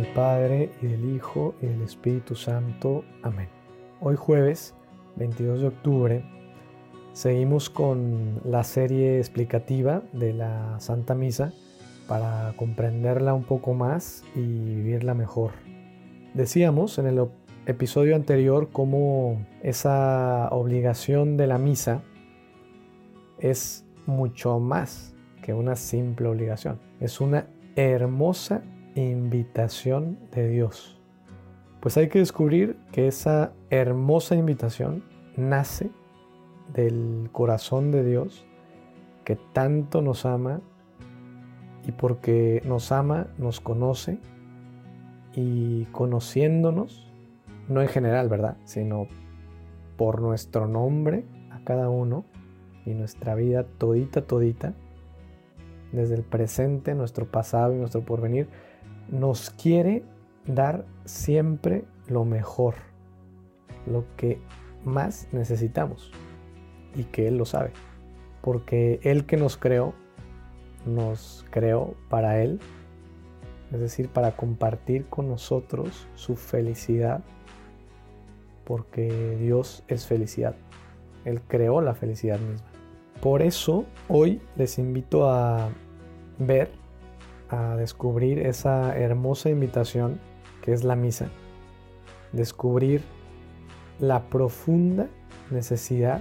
del Padre y del Hijo y del Espíritu Santo. Amén. Hoy jueves, 22 de octubre, seguimos con la serie explicativa de la Santa Misa para comprenderla un poco más y vivirla mejor. Decíamos en el episodio anterior cómo esa obligación de la misa es mucho más que una simple obligación. Es una hermosa invitación de Dios. Pues hay que descubrir que esa hermosa invitación nace del corazón de Dios que tanto nos ama y porque nos ama, nos conoce y conociéndonos, no en general, ¿verdad? Sino por nuestro nombre a cada uno y nuestra vida todita, todita, desde el presente, nuestro pasado y nuestro porvenir, nos quiere dar siempre lo mejor, lo que más necesitamos y que Él lo sabe, porque Él que nos creó, nos creó para Él, es decir, para compartir con nosotros su felicidad, porque Dios es felicidad, Él creó la felicidad misma. Por eso hoy les invito a ver a descubrir esa hermosa invitación que es la misa. Descubrir la profunda necesidad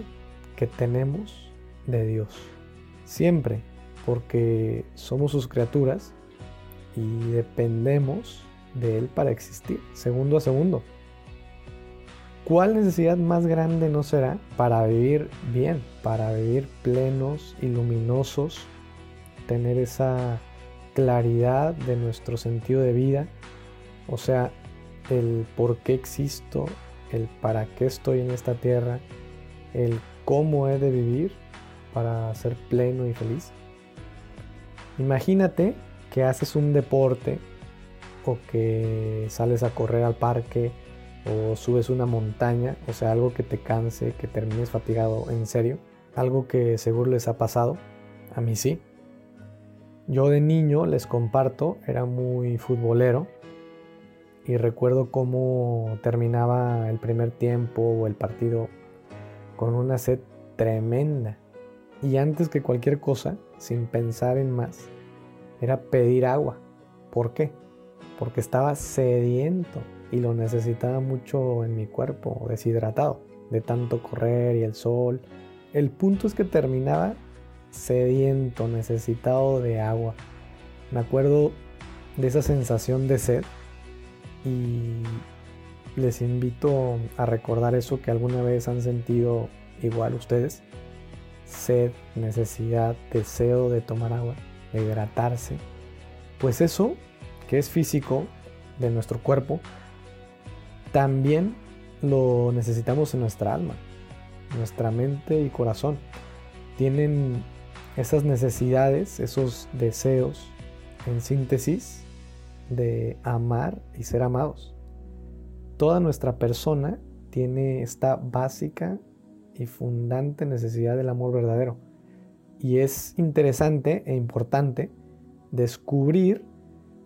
que tenemos de Dios. Siempre, porque somos sus criaturas y dependemos de Él para existir, segundo a segundo. ¿Cuál necesidad más grande no será para vivir bien, para vivir plenos y luminosos, tener esa claridad de nuestro sentido de vida, o sea, el por qué existo, el para qué estoy en esta tierra, el cómo he de vivir para ser pleno y feliz. Imagínate que haces un deporte o que sales a correr al parque o subes una montaña, o sea, algo que te canse, que termines fatigado en serio, algo que seguro les ha pasado, a mí sí. Yo de niño, les comparto, era muy futbolero y recuerdo cómo terminaba el primer tiempo o el partido con una sed tremenda. Y antes que cualquier cosa, sin pensar en más, era pedir agua. ¿Por qué? Porque estaba sediento y lo necesitaba mucho en mi cuerpo, deshidratado, de tanto correr y el sol. El punto es que terminaba sediento, necesitado de agua. Me acuerdo de esa sensación de sed y les invito a recordar eso que alguna vez han sentido igual ustedes. Sed, necesidad, deseo de tomar agua, de hidratarse. Pues eso, que es físico de nuestro cuerpo, también lo necesitamos en nuestra alma, nuestra mente y corazón. Tienen esas necesidades, esos deseos, en síntesis, de amar y ser amados. Toda nuestra persona tiene esta básica y fundante necesidad del amor verdadero. Y es interesante e importante descubrir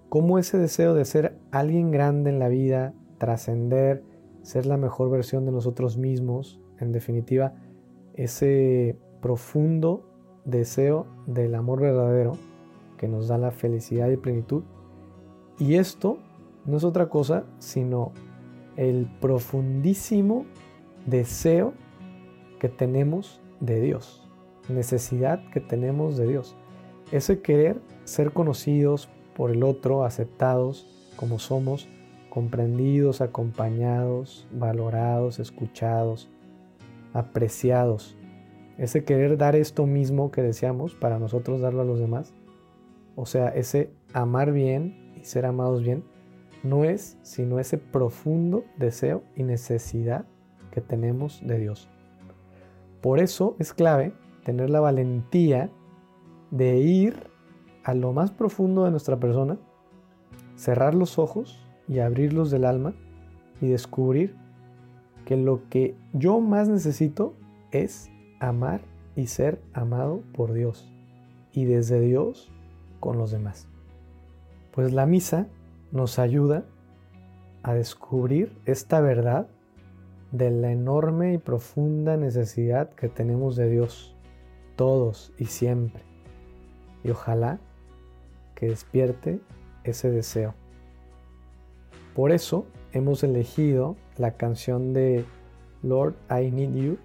cómo ese deseo de ser alguien grande en la vida, trascender, ser la mejor versión de nosotros mismos, en definitiva, ese profundo deseo del amor verdadero que nos da la felicidad y plenitud. Y esto no es otra cosa sino el profundísimo deseo que tenemos de Dios, necesidad que tenemos de Dios. Ese querer ser conocidos por el otro, aceptados como somos, comprendidos, acompañados, valorados, escuchados, apreciados ese querer dar esto mismo que deseamos para nosotros darlo a los demás, o sea, ese amar bien y ser amados bien, no es sino ese profundo deseo y necesidad que tenemos de Dios. Por eso es clave tener la valentía de ir a lo más profundo de nuestra persona, cerrar los ojos y abrirlos del alma y descubrir que lo que yo más necesito es amar y ser amado por Dios y desde Dios con los demás. Pues la misa nos ayuda a descubrir esta verdad de la enorme y profunda necesidad que tenemos de Dios, todos y siempre. Y ojalá que despierte ese deseo. Por eso hemos elegido la canción de Lord I Need You,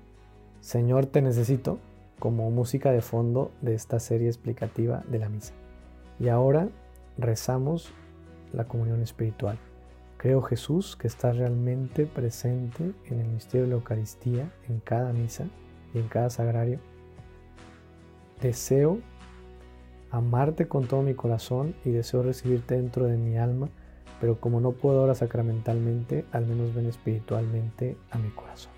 Señor Te Necesito, como música de fondo de esta serie explicativa de la misa. Y ahora rezamos la comunión espiritual. Creo Jesús que estás realmente presente en el misterio de la Eucaristía, en cada misa y en cada sagrario. Deseo amarte con todo mi corazón y deseo recibirte dentro de mi alma, pero como no puedo ahora sacramentalmente, al menos ven espiritualmente a mi corazón.